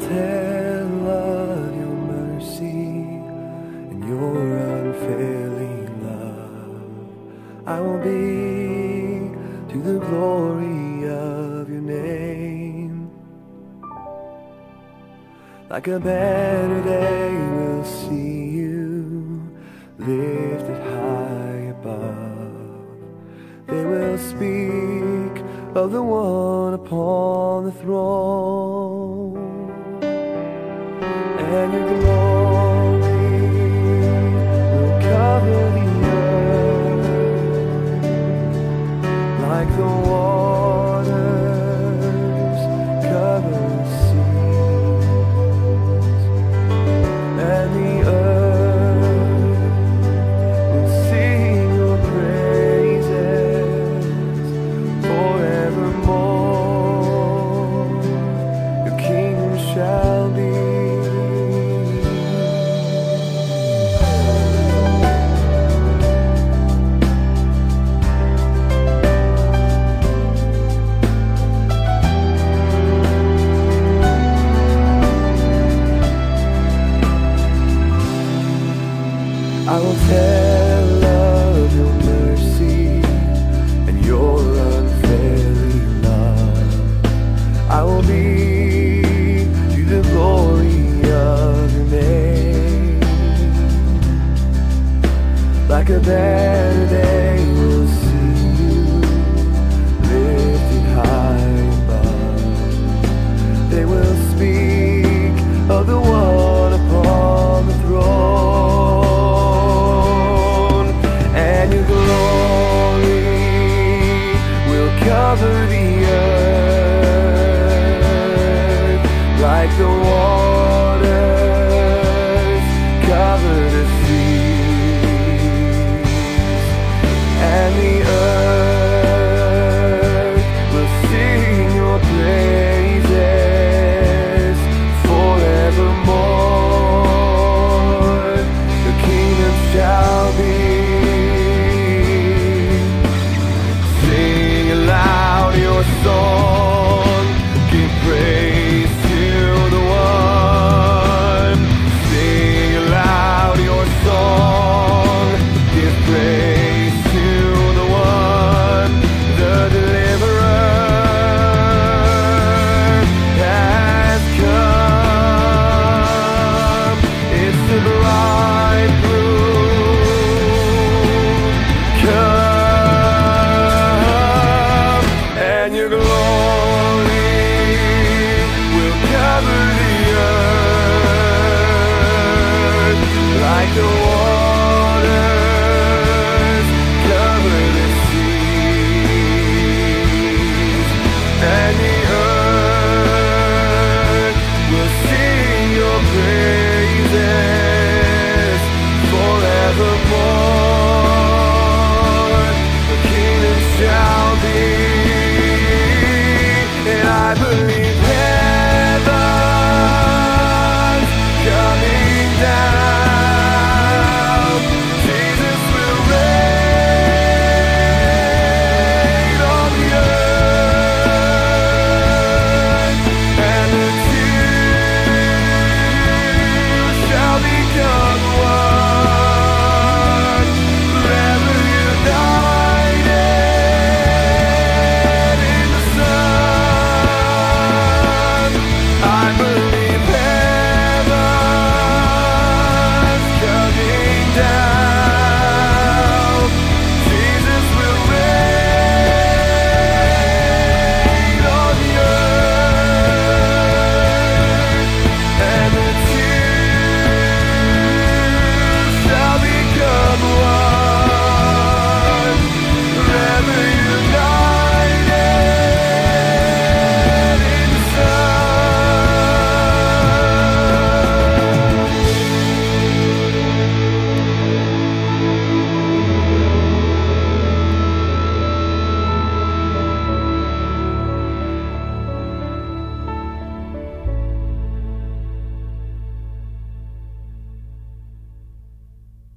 Tell of your mercy and your unfailing love. I will be to the glory of your name. Like a banner, they will see you lifted high above. They will speak of the one upon the throne and your I will tell of your mercy and your unfailing love. I will be to the glory of your name. Like a banner, they